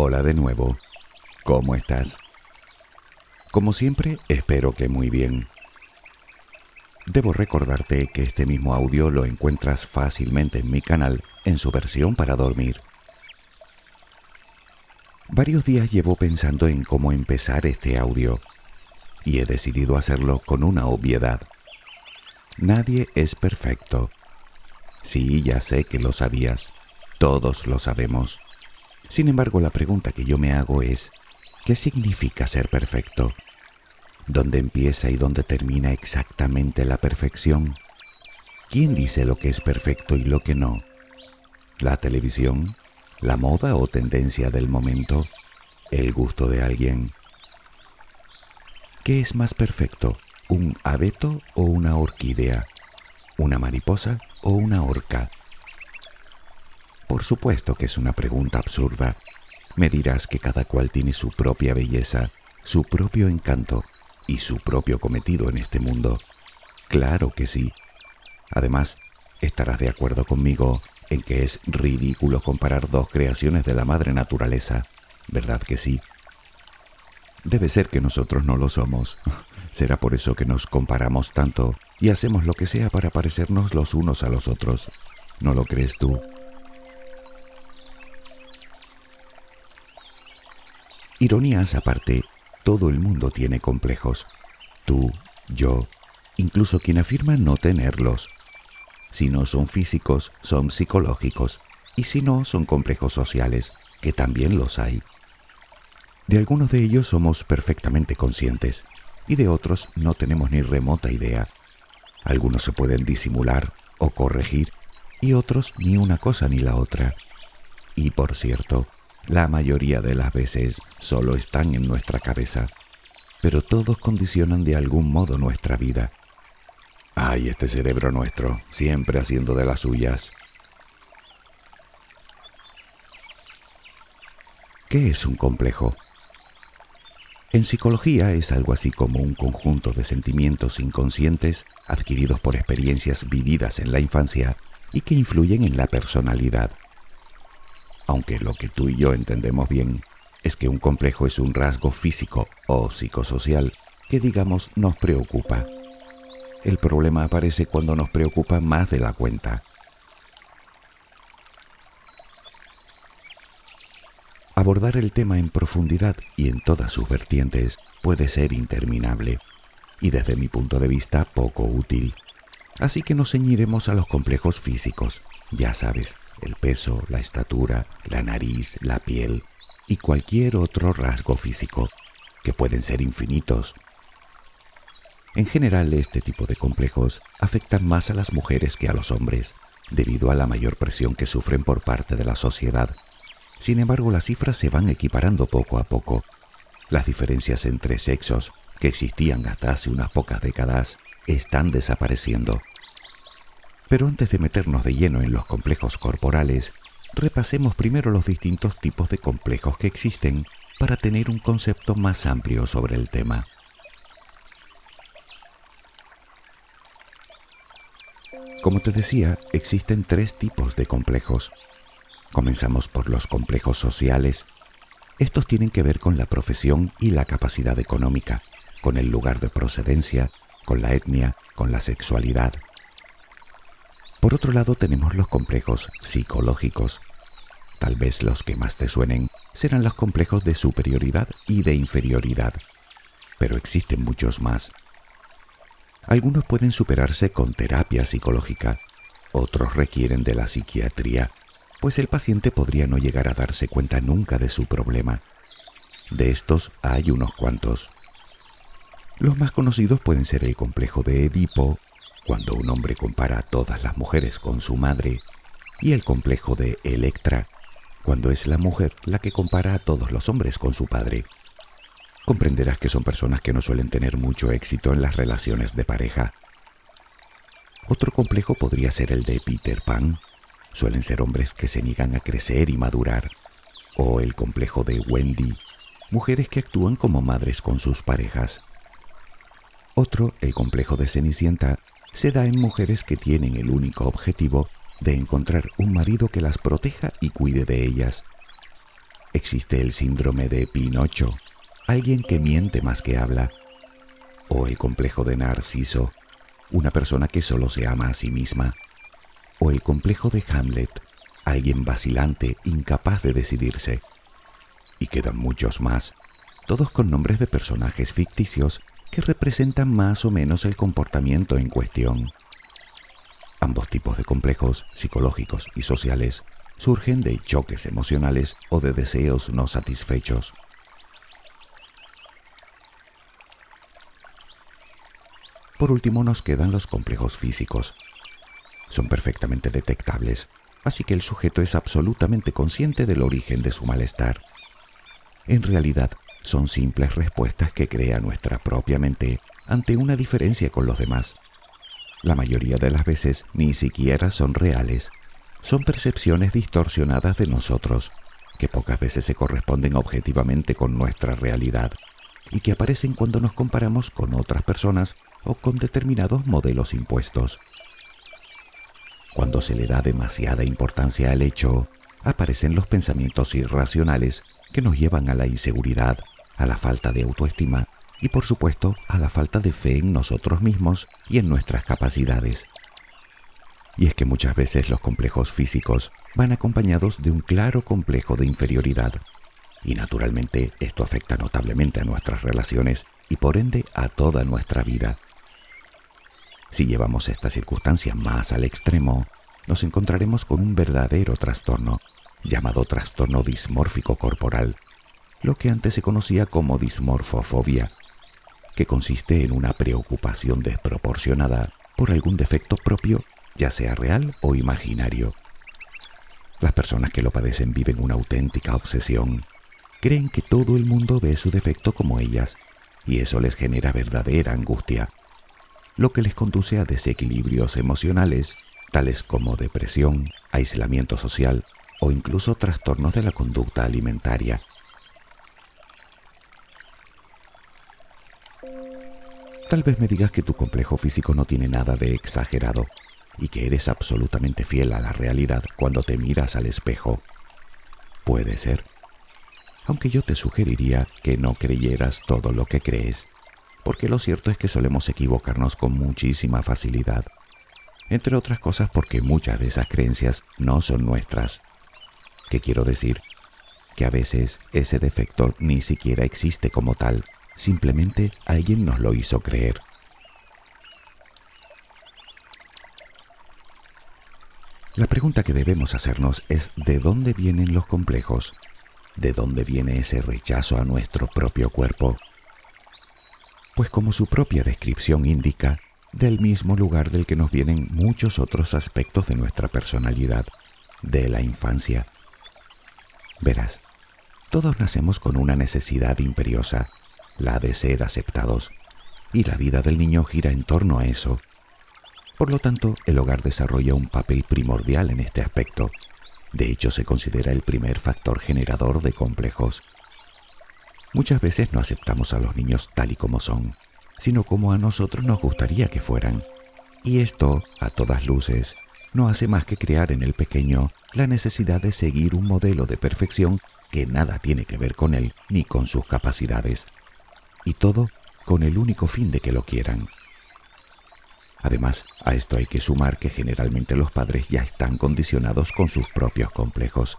Hola de nuevo. ¿Cómo estás? Como siempre, espero que muy bien. Debo recordarte que este mismo audio lo encuentras fácilmente en mi canal en su versión para dormir. Varios días llevo pensando en cómo empezar este audio y he decidido hacerlo con una obviedad. Nadie es perfecto. Sí, ya sé que lo sabías. Todos lo sabemos. Sin embargo, la pregunta que yo me hago es, ¿qué significa ser perfecto? ¿Dónde empieza y dónde termina exactamente la perfección? ¿Quién dice lo que es perfecto y lo que no? ¿La televisión? ¿La moda o tendencia del momento? ¿El gusto de alguien? ¿Qué es más perfecto? ¿Un abeto o una orquídea? ¿Una mariposa o una orca? Por supuesto que es una pregunta absurda. Me dirás que cada cual tiene su propia belleza, su propio encanto y su propio cometido en este mundo. Claro que sí. Además, estarás de acuerdo conmigo en que es ridículo comparar dos creaciones de la madre naturaleza, ¿verdad que sí? Debe ser que nosotros no lo somos. Será por eso que nos comparamos tanto y hacemos lo que sea para parecernos los unos a los otros. ¿No lo crees tú? Ironías aparte, todo el mundo tiene complejos. Tú, yo, incluso quien afirma no tenerlos. Si no son físicos, son psicológicos. Y si no, son complejos sociales, que también los hay. De algunos de ellos somos perfectamente conscientes y de otros no tenemos ni remota idea. Algunos se pueden disimular o corregir y otros ni una cosa ni la otra. Y por cierto, la mayoría de las veces solo están en nuestra cabeza, pero todos condicionan de algún modo nuestra vida. Ay, este cerebro nuestro, siempre haciendo de las suyas. ¿Qué es un complejo? En psicología es algo así como un conjunto de sentimientos inconscientes adquiridos por experiencias vividas en la infancia y que influyen en la personalidad aunque lo que tú y yo entendemos bien es que un complejo es un rasgo físico o psicosocial que digamos nos preocupa. El problema aparece cuando nos preocupa más de la cuenta. Abordar el tema en profundidad y en todas sus vertientes puede ser interminable y desde mi punto de vista poco útil. Así que nos ceñiremos a los complejos físicos, ya sabes, el peso, la estatura, la nariz, la piel y cualquier otro rasgo físico, que pueden ser infinitos. En general, este tipo de complejos afectan más a las mujeres que a los hombres, debido a la mayor presión que sufren por parte de la sociedad. Sin embargo, las cifras se van equiparando poco a poco. Las diferencias entre sexos, que existían hasta hace unas pocas décadas, están desapareciendo pero antes de meternos de lleno en los complejos corporales, repasemos primero los distintos tipos de complejos que existen para tener un concepto más amplio sobre el tema. Como te decía, existen tres tipos de complejos. Comenzamos por los complejos sociales. Estos tienen que ver con la profesión y la capacidad económica, con el lugar de procedencia, con la etnia, con la sexualidad, por otro lado tenemos los complejos psicológicos. Tal vez los que más te suenen serán los complejos de superioridad y de inferioridad, pero existen muchos más. Algunos pueden superarse con terapia psicológica, otros requieren de la psiquiatría, pues el paciente podría no llegar a darse cuenta nunca de su problema. De estos hay unos cuantos. Los más conocidos pueden ser el complejo de Edipo cuando un hombre compara a todas las mujeres con su madre, y el complejo de Electra, cuando es la mujer la que compara a todos los hombres con su padre. Comprenderás que son personas que no suelen tener mucho éxito en las relaciones de pareja. Otro complejo podría ser el de Peter Pan. Suelen ser hombres que se niegan a crecer y madurar. O el complejo de Wendy, mujeres que actúan como madres con sus parejas. Otro, el complejo de Cenicienta, se da en mujeres que tienen el único objetivo de encontrar un marido que las proteja y cuide de ellas. existe el síndrome de Pinocho, alguien que miente más que habla, o el complejo de Narciso, una persona que solo se ama a sí misma, o el complejo de Hamlet, alguien vacilante, incapaz de decidirse. Y quedan muchos más, todos con nombres de personajes ficticios que representan más o menos el comportamiento en cuestión. Ambos tipos de complejos, psicológicos y sociales, surgen de choques emocionales o de deseos no satisfechos. Por último nos quedan los complejos físicos. Son perfectamente detectables, así que el sujeto es absolutamente consciente del origen de su malestar. En realidad, son simples respuestas que crea nuestra propia mente ante una diferencia con los demás. La mayoría de las veces ni siquiera son reales, son percepciones distorsionadas de nosotros, que pocas veces se corresponden objetivamente con nuestra realidad y que aparecen cuando nos comparamos con otras personas o con determinados modelos impuestos. Cuando se le da demasiada importancia al hecho, aparecen los pensamientos irracionales que nos llevan a la inseguridad, a la falta de autoestima y por supuesto a la falta de fe en nosotros mismos y en nuestras capacidades. Y es que muchas veces los complejos físicos van acompañados de un claro complejo de inferioridad. Y naturalmente esto afecta notablemente a nuestras relaciones y por ende a toda nuestra vida. Si llevamos esta circunstancia más al extremo, nos encontraremos con un verdadero trastorno, llamado trastorno dismórfico corporal, lo que antes se conocía como dismorfofobia, que consiste en una preocupación desproporcionada por algún defecto propio, ya sea real o imaginario. Las personas que lo padecen viven una auténtica obsesión. Creen que todo el mundo ve su defecto como ellas, y eso les genera verdadera angustia, lo que les conduce a desequilibrios emocionales, tales como depresión, aislamiento social o incluso trastornos de la conducta alimentaria. Tal vez me digas que tu complejo físico no tiene nada de exagerado y que eres absolutamente fiel a la realidad cuando te miras al espejo. Puede ser. Aunque yo te sugeriría que no creyeras todo lo que crees, porque lo cierto es que solemos equivocarnos con muchísima facilidad. Entre otras cosas porque muchas de esas creencias no son nuestras. ¿Qué quiero decir? Que a veces ese defecto ni siquiera existe como tal Simplemente alguien nos lo hizo creer. La pregunta que debemos hacernos es ¿de dónde vienen los complejos? ¿De dónde viene ese rechazo a nuestro propio cuerpo? Pues como su propia descripción indica, del mismo lugar del que nos vienen muchos otros aspectos de nuestra personalidad, de la infancia. Verás, todos nacemos con una necesidad imperiosa, la de ser aceptados, y la vida del niño gira en torno a eso. Por lo tanto, el hogar desarrolla un papel primordial en este aspecto. De hecho, se considera el primer factor generador de complejos. Muchas veces no aceptamos a los niños tal y como son, sino como a nosotros nos gustaría que fueran. Y esto, a todas luces, no hace más que crear en el pequeño la necesidad de seguir un modelo de perfección que nada tiene que ver con él ni con sus capacidades y todo con el único fin de que lo quieran. Además, a esto hay que sumar que generalmente los padres ya están condicionados con sus propios complejos,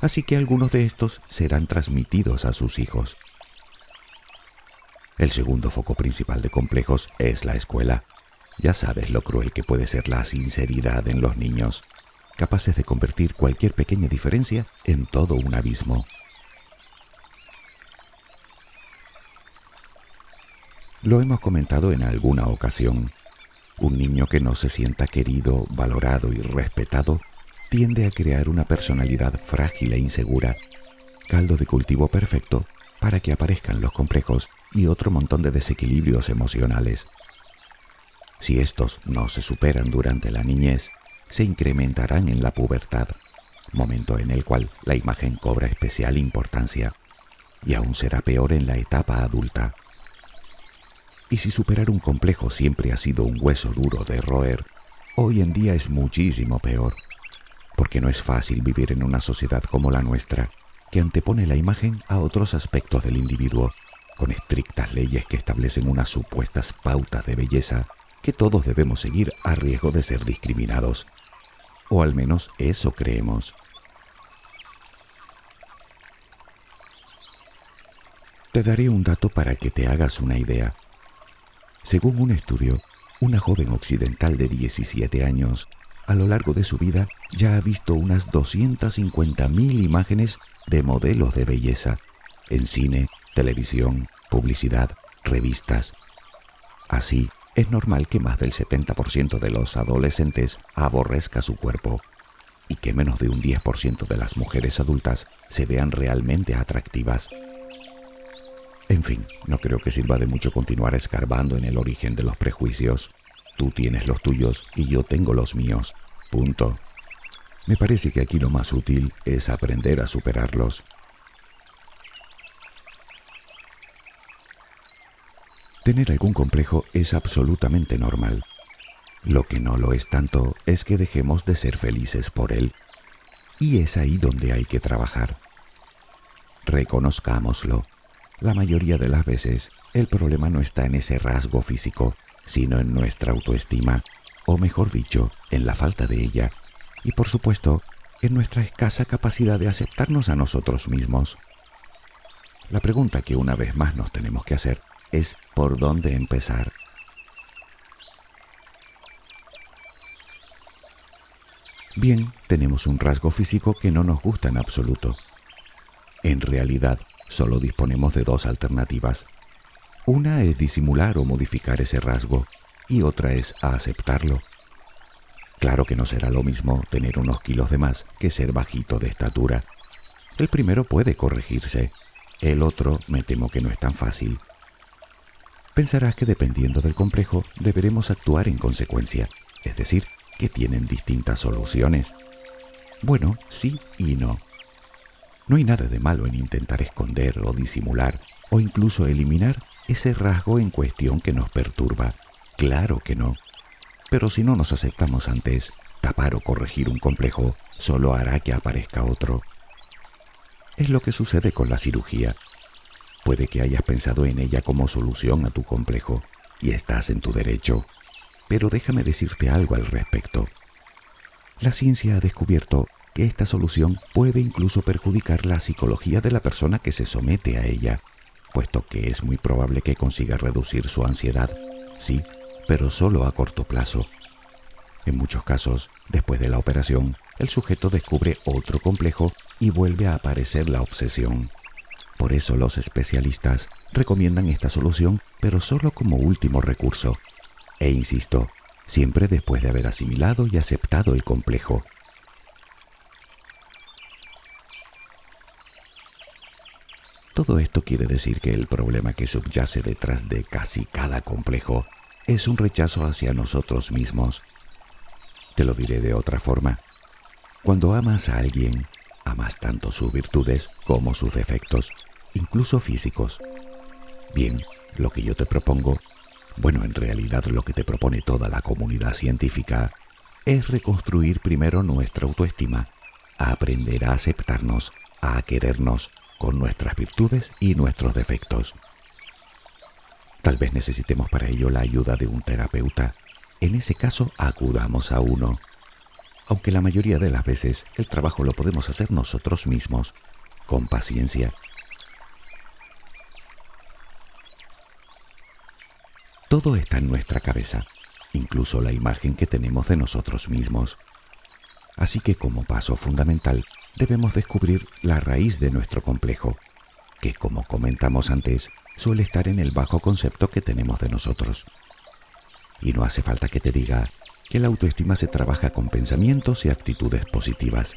así que algunos de estos serán transmitidos a sus hijos. El segundo foco principal de complejos es la escuela. Ya sabes lo cruel que puede ser la sinceridad en los niños, capaces de convertir cualquier pequeña diferencia en todo un abismo. Lo hemos comentado en alguna ocasión. Un niño que no se sienta querido, valorado y respetado tiende a crear una personalidad frágil e insegura, caldo de cultivo perfecto para que aparezcan los complejos y otro montón de desequilibrios emocionales. Si estos no se superan durante la niñez, se incrementarán en la pubertad, momento en el cual la imagen cobra especial importancia, y aún será peor en la etapa adulta. Y si superar un complejo siempre ha sido un hueso duro de roer, hoy en día es muchísimo peor, porque no es fácil vivir en una sociedad como la nuestra, que antepone la imagen a otros aspectos del individuo, con estrictas leyes que establecen unas supuestas pautas de belleza que todos debemos seguir a riesgo de ser discriminados. O al menos eso creemos. Te daré un dato para que te hagas una idea. Según un estudio, una joven occidental de 17 años, a lo largo de su vida, ya ha visto unas 250.000 imágenes de modelos de belleza en cine, televisión, publicidad, revistas. Así, es normal que más del 70% de los adolescentes aborrezca su cuerpo y que menos de un 10% de las mujeres adultas se vean realmente atractivas. En fin, no creo que sirva de mucho continuar escarbando en el origen de los prejuicios. Tú tienes los tuyos y yo tengo los míos. Punto. Me parece que aquí lo más útil es aprender a superarlos. Tener algún complejo es absolutamente normal. Lo que no lo es tanto es que dejemos de ser felices por él. Y es ahí donde hay que trabajar. Reconozcámoslo la mayoría de las veces el problema no está en ese rasgo físico, sino en nuestra autoestima, o mejor dicho, en la falta de ella, y por supuesto, en nuestra escasa capacidad de aceptarnos a nosotros mismos. La pregunta que una vez más nos tenemos que hacer es ¿por dónde empezar? Bien, tenemos un rasgo físico que no nos gusta en absoluto. En realidad, solo disponemos de dos alternativas. Una es disimular o modificar ese rasgo y otra es aceptarlo. Claro que no será lo mismo tener unos kilos de más que ser bajito de estatura. El primero puede corregirse, el otro me temo que no es tan fácil. Pensarás que dependiendo del complejo deberemos actuar en consecuencia, es decir, que tienen distintas soluciones. Bueno, sí y no. No hay nada de malo en intentar esconder o disimular o incluso eliminar ese rasgo en cuestión que nos perturba. Claro que no. Pero si no nos aceptamos antes, tapar o corregir un complejo solo hará que aparezca otro. Es lo que sucede con la cirugía. Puede que hayas pensado en ella como solución a tu complejo, y estás en tu derecho. Pero déjame decirte algo al respecto. La ciencia ha descubierto esta solución puede incluso perjudicar la psicología de la persona que se somete a ella, puesto que es muy probable que consiga reducir su ansiedad, sí, pero solo a corto plazo. En muchos casos, después de la operación, el sujeto descubre otro complejo y vuelve a aparecer la obsesión. Por eso los especialistas recomiendan esta solución, pero solo como último recurso. E insisto, siempre después de haber asimilado y aceptado el complejo, Todo esto quiere decir que el problema que subyace detrás de casi cada complejo es un rechazo hacia nosotros mismos. Te lo diré de otra forma. Cuando amas a alguien, amas tanto sus virtudes como sus defectos, incluso físicos. Bien, lo que yo te propongo, bueno, en realidad lo que te propone toda la comunidad científica, es reconstruir primero nuestra autoestima, a aprender a aceptarnos, a querernos, con nuestras virtudes y nuestros defectos. Tal vez necesitemos para ello la ayuda de un terapeuta. En ese caso, acudamos a uno. Aunque la mayoría de las veces el trabajo lo podemos hacer nosotros mismos, con paciencia. Todo está en nuestra cabeza, incluso la imagen que tenemos de nosotros mismos. Así que como paso fundamental, debemos descubrir la raíz de nuestro complejo, que como comentamos antes, suele estar en el bajo concepto que tenemos de nosotros. Y no hace falta que te diga que la autoestima se trabaja con pensamientos y actitudes positivas,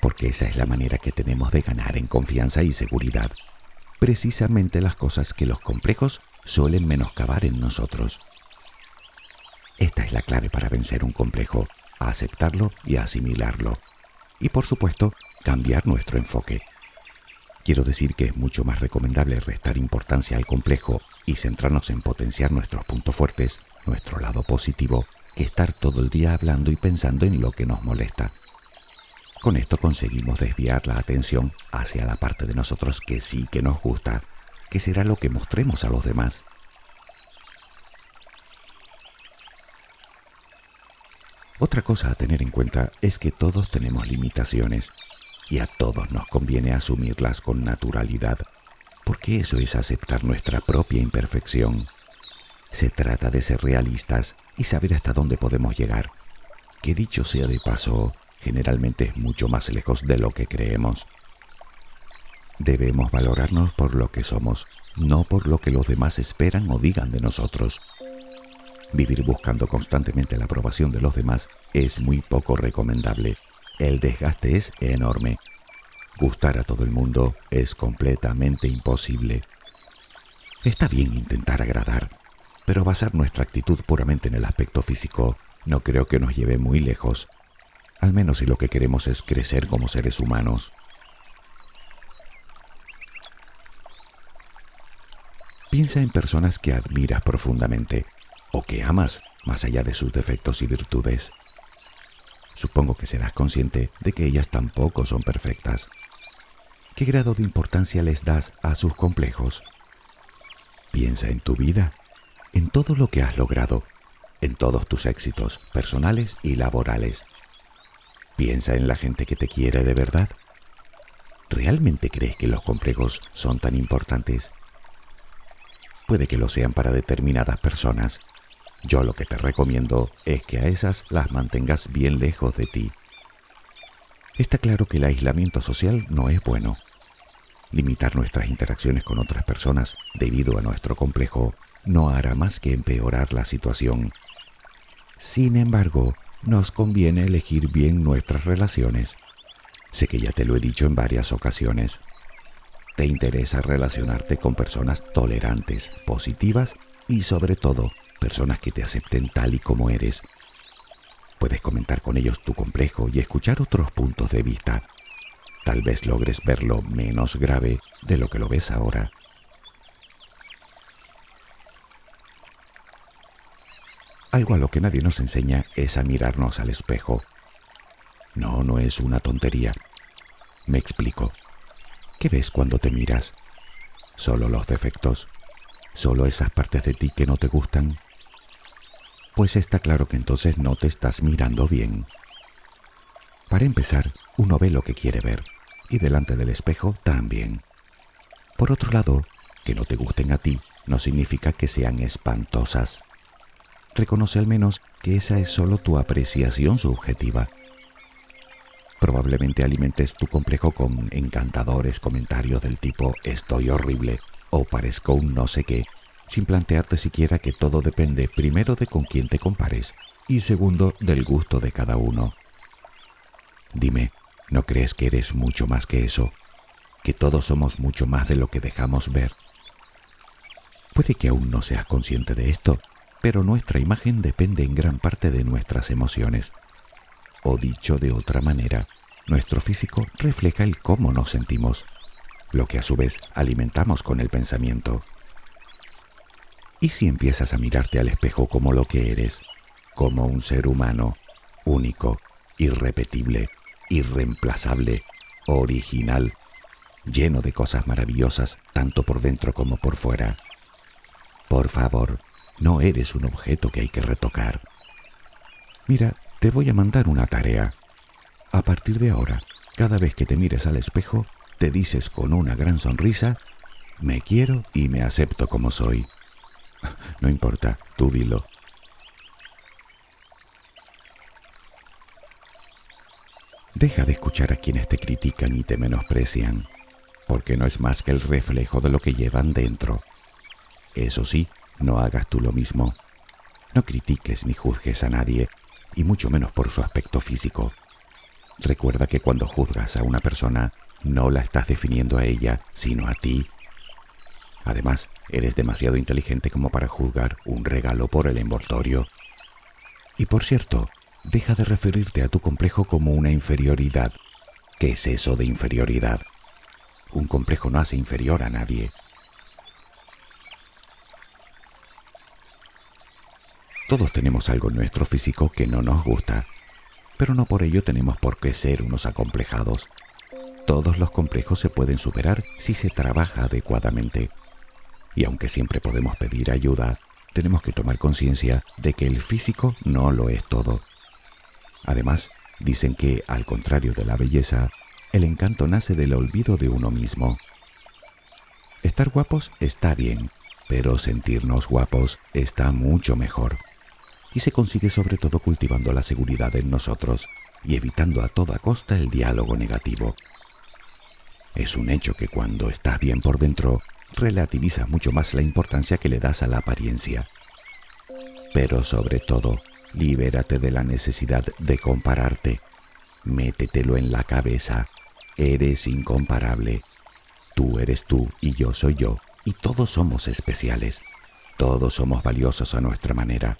porque esa es la manera que tenemos de ganar en confianza y seguridad, precisamente las cosas que los complejos suelen menoscabar en nosotros. Esta es la clave para vencer un complejo, aceptarlo y asimilarlo y por supuesto cambiar nuestro enfoque. Quiero decir que es mucho más recomendable restar importancia al complejo y centrarnos en potenciar nuestros puntos fuertes, nuestro lado positivo, que estar todo el día hablando y pensando en lo que nos molesta. Con esto conseguimos desviar la atención hacia la parte de nosotros que sí que nos gusta, que será lo que mostremos a los demás. Otra cosa a tener en cuenta es que todos tenemos limitaciones y a todos nos conviene asumirlas con naturalidad, porque eso es aceptar nuestra propia imperfección. Se trata de ser realistas y saber hasta dónde podemos llegar, que dicho sea de paso, generalmente es mucho más lejos de lo que creemos. Debemos valorarnos por lo que somos, no por lo que los demás esperan o digan de nosotros. Vivir buscando constantemente la aprobación de los demás es muy poco recomendable. El desgaste es enorme. Gustar a todo el mundo es completamente imposible. Está bien intentar agradar, pero basar nuestra actitud puramente en el aspecto físico no creo que nos lleve muy lejos, al menos si lo que queremos es crecer como seres humanos. Piensa en personas que admiras profundamente o que amas más allá de sus defectos y virtudes. Supongo que serás consciente de que ellas tampoco son perfectas. ¿Qué grado de importancia les das a sus complejos? Piensa en tu vida, en todo lo que has logrado, en todos tus éxitos personales y laborales. Piensa en la gente que te quiere de verdad. ¿Realmente crees que los complejos son tan importantes? Puede que lo sean para determinadas personas, yo lo que te recomiendo es que a esas las mantengas bien lejos de ti. Está claro que el aislamiento social no es bueno. Limitar nuestras interacciones con otras personas debido a nuestro complejo no hará más que empeorar la situación. Sin embargo, nos conviene elegir bien nuestras relaciones. Sé que ya te lo he dicho en varias ocasiones. Te interesa relacionarte con personas tolerantes, positivas y sobre todo personas que te acepten tal y como eres. Puedes comentar con ellos tu complejo y escuchar otros puntos de vista. Tal vez logres verlo menos grave de lo que lo ves ahora. Algo a lo que nadie nos enseña es a mirarnos al espejo. No, no es una tontería. Me explico. ¿Qué ves cuando te miras? ¿Solo los defectos? ¿Solo esas partes de ti que no te gustan? Pues está claro que entonces no te estás mirando bien. Para empezar, uno ve lo que quiere ver, y delante del espejo también. Por otro lado, que no te gusten a ti no significa que sean espantosas. Reconoce al menos que esa es solo tu apreciación subjetiva. Probablemente alimentes tu complejo con encantadores comentarios del tipo estoy horrible o parezco un no sé qué sin plantearte siquiera que todo depende primero de con quién te compares y segundo del gusto de cada uno. Dime, ¿no crees que eres mucho más que eso? ¿Que todos somos mucho más de lo que dejamos ver? Puede que aún no seas consciente de esto, pero nuestra imagen depende en gran parte de nuestras emociones. O dicho de otra manera, nuestro físico refleja el cómo nos sentimos, lo que a su vez alimentamos con el pensamiento. ¿Y si empiezas a mirarte al espejo como lo que eres, como un ser humano, único, irrepetible, irreemplazable, original, lleno de cosas maravillosas tanto por dentro como por fuera? Por favor, no eres un objeto que hay que retocar. Mira, te voy a mandar una tarea. A partir de ahora, cada vez que te mires al espejo, te dices con una gran sonrisa, me quiero y me acepto como soy. No importa, tú dilo. Deja de escuchar a quienes te critican y te menosprecian, porque no es más que el reflejo de lo que llevan dentro. Eso sí, no hagas tú lo mismo. No critiques ni juzgues a nadie, y mucho menos por su aspecto físico. Recuerda que cuando juzgas a una persona, no la estás definiendo a ella, sino a ti Además, eres demasiado inteligente como para juzgar un regalo por el envoltorio. Y por cierto, deja de referirte a tu complejo como una inferioridad. ¿Qué es eso de inferioridad? Un complejo no hace inferior a nadie. Todos tenemos algo en nuestro físico que no nos gusta. pero no por ello tenemos por qué ser unos acomplejados. Todos los complejos se pueden superar si se trabaja adecuadamente. Y aunque siempre podemos pedir ayuda, tenemos que tomar conciencia de que el físico no lo es todo. Además, dicen que, al contrario de la belleza, el encanto nace del olvido de uno mismo. Estar guapos está bien, pero sentirnos guapos está mucho mejor. Y se consigue sobre todo cultivando la seguridad en nosotros y evitando a toda costa el diálogo negativo. Es un hecho que cuando estás bien por dentro, relativizas mucho más la importancia que le das a la apariencia. Pero sobre todo, libérate de la necesidad de compararte. Métetelo en la cabeza. Eres incomparable. Tú eres tú y yo soy yo, y todos somos especiales. Todos somos valiosos a nuestra manera.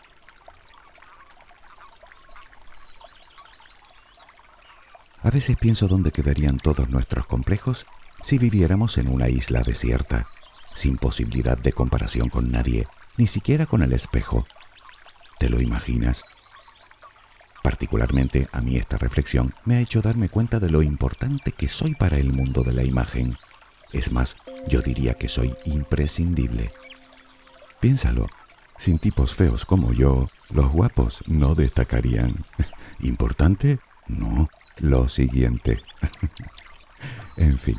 A veces pienso dónde quedarían todos nuestros complejos si viviéramos en una isla desierta, sin posibilidad de comparación con nadie, ni siquiera con el espejo. ¿Te lo imaginas? Particularmente a mí esta reflexión me ha hecho darme cuenta de lo importante que soy para el mundo de la imagen. Es más, yo diría que soy imprescindible. Piénsalo, sin tipos feos como yo, los guapos no destacarían. ¿Importante? No, lo siguiente. en fin,